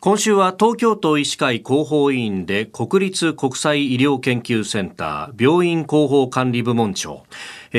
今週は東京都医師会広報委員で国立国際医療研究センター病院広報管理部門長。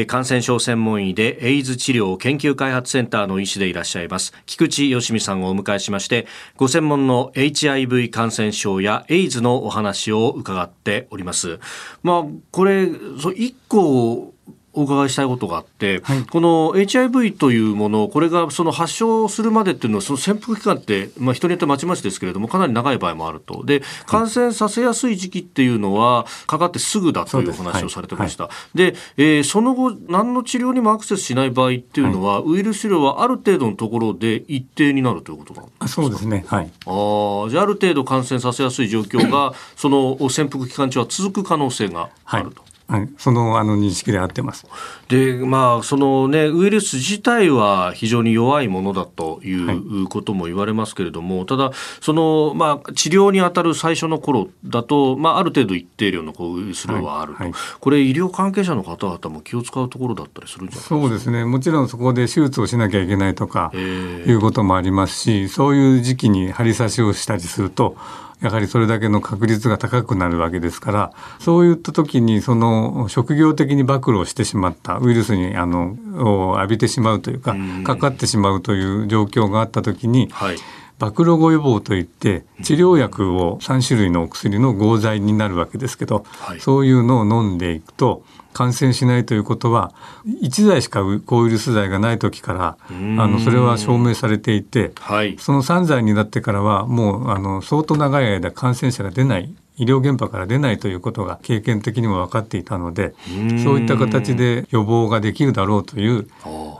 感染症専門医でエイズ治療研究開発センターの医師でいらっしゃいます。菊池よしみさんをお迎えしましてご専門の HIV 感染症やエイズのお話を伺っております。まあこれ一個お伺いしたいことがあって、はい、この HIV というもの、これがその発症するまでっていうのは、その潜伏期間って、まあ、人によってまちまちですけれども、かなり長い場合もあると、で感染させやすい時期っていうのは、かかってすぐだというお話をされてました。で、はい。はい、えー、その後、何の治療にもアクセスしない場合っていうのは、ウイルス治療はある程度のところで一定になるということなんですか？そうですね、はい、あじゃあ、ある程度感染させやすい状況が、その潜伏期間中は続く可能性があると。はい、そのあの認識で合ってます。で、まあ、そのね、ウイルス自体は非常に弱いものだということも言われますけれども、はい、ただ、その、まあ、治療に当たる最初の頃だと、まあ、ある程度一定量のこうウイルス量はあると、はい、これ、医療関係者の方々も気を使うところだったりするんじゃないですか？そうですね、もちろんそこで手術をしなきゃいけないとか、いうこともありますし、そういう時期に針刺しをしたりすると、やはりそれだけの確率が高くなるわけですからそういった時にその職業的に暴露をしてしまったウイルスにあのを浴びてしまうというかかかってしまうという状況があった時に、はい暴露後予防といって治療薬を3種類のお薬の合剤になるわけですけど、はい、そういうのを飲んでいくと感染しないということは1剤しか抗ウイルス剤がない時からあのそれは証明されていて、はい、その3剤になってからはもうあの相当長い間感染者が出ない医療現場から出ないということが経験的にも分かっていたのでそういった形で予防ができるだろうという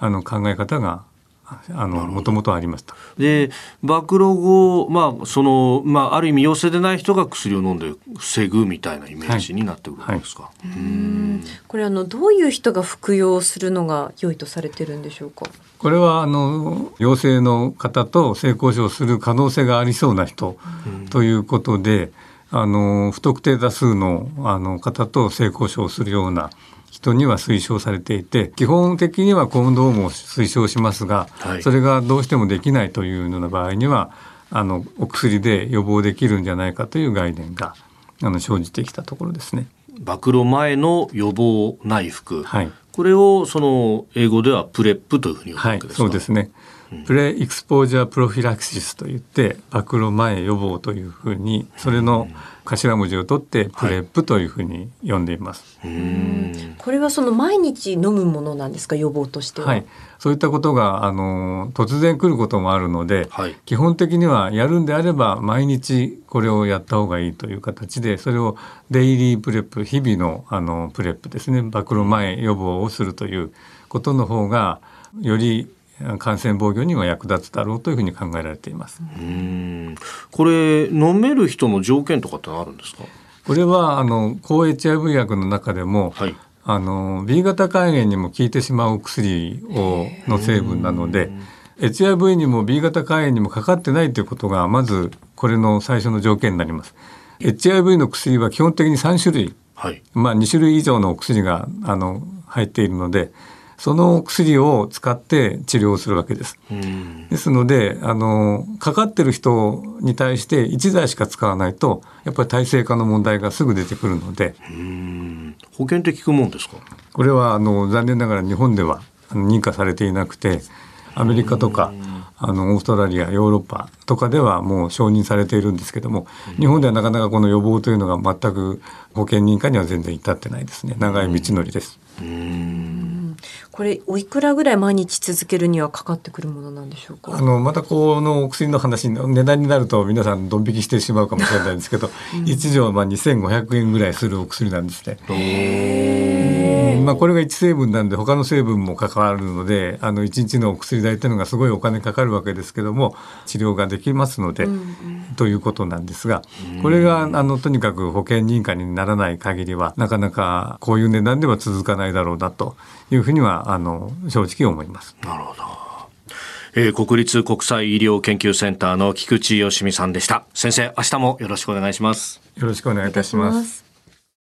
あの考え方がもともとありました。で暴露後、まあそのまあ、ある意味陽性でない人が薬を飲んで防ぐみたいなイメージになってくるんですか、はい。はい、うん。これあのどういう人が服用するのが良いとされてるんでしょうか？これはあの陽性の方と性交渉する可能性がありそうな人ということで、あの不特定多数のあの方と性交渉するような人には推奨されていて基本的にはコンドームを推奨しますが、はい、それがどうしてもできないというような場合にはあのお薬で予防できるんじゃないかという概念があの生じてきたところですね。暴露前の予防内服、はい、これをその英語では PrEPというふうに呼ぶわけですか、はい、そうですね。 pre-exposure prophylaxis といって暴露前予防というふうにそれの頭文字を取って PrEP というふうに呼んでいます。はい、これはその毎日飲むものなんですか？予防としては。はい、そういったことがあの突然来ることもあるので、はい、基本的にはやるんであれば毎日これをやった方がいいという形でそれをdaily PrEP 日々のあの PrEP ですね暴露前予防をするということの方がより感染防御には役立つだろうというふうに考えられています。うんこれ飲める人の条件とかってあるんですか？これはあの抗 HIV 薬の中でも、はい、あの B 型肝炎にも効いてしまう薬をの成分なので。HIV にも B 型肝炎にもかかってないということがまずこれの最初の条件になります。HIV の薬は基本的に3種類、はい、まあ2種類以上のお薬があの入っているのでその薬を使って治療するわけです。ですのであのかかってる人に対して1剤しか使わないとやっぱり耐性化の問題がすぐ出てくるので。保険って効くもんですか？これはあの残念ながら日本では認可されていなくてアメリカとかあのオーストラリアヨーロッパとかではもう承認されているんですけども日本ではなかなかこの予防というのが全く保険認可には全然至ってないですね。長い道のりです。これおいくらぐらい毎日続けるにはかかってくるものなんでしょうか？あのまたこのお薬の話値段になると皆さんドン引きしてしまうかもしれないんですけど、うん、1錠まあ2500円ぐらいするお薬なんですね。まあ、これが1成分なんで他の成分も関わるのであの1日のお薬代というのがすごいお金かかるわけですけども治療ができますので、うんうん、ということなんですがこれがあのとにかく保険認可にならない限りはなかなかこういう値段では続かないだろうなというふうにはあの正直思います。なるほど。えー、国立国際医療研究センターの菊池よしみさんでした。先生、明日もよろしくお願いします。よろしくお願いいたします。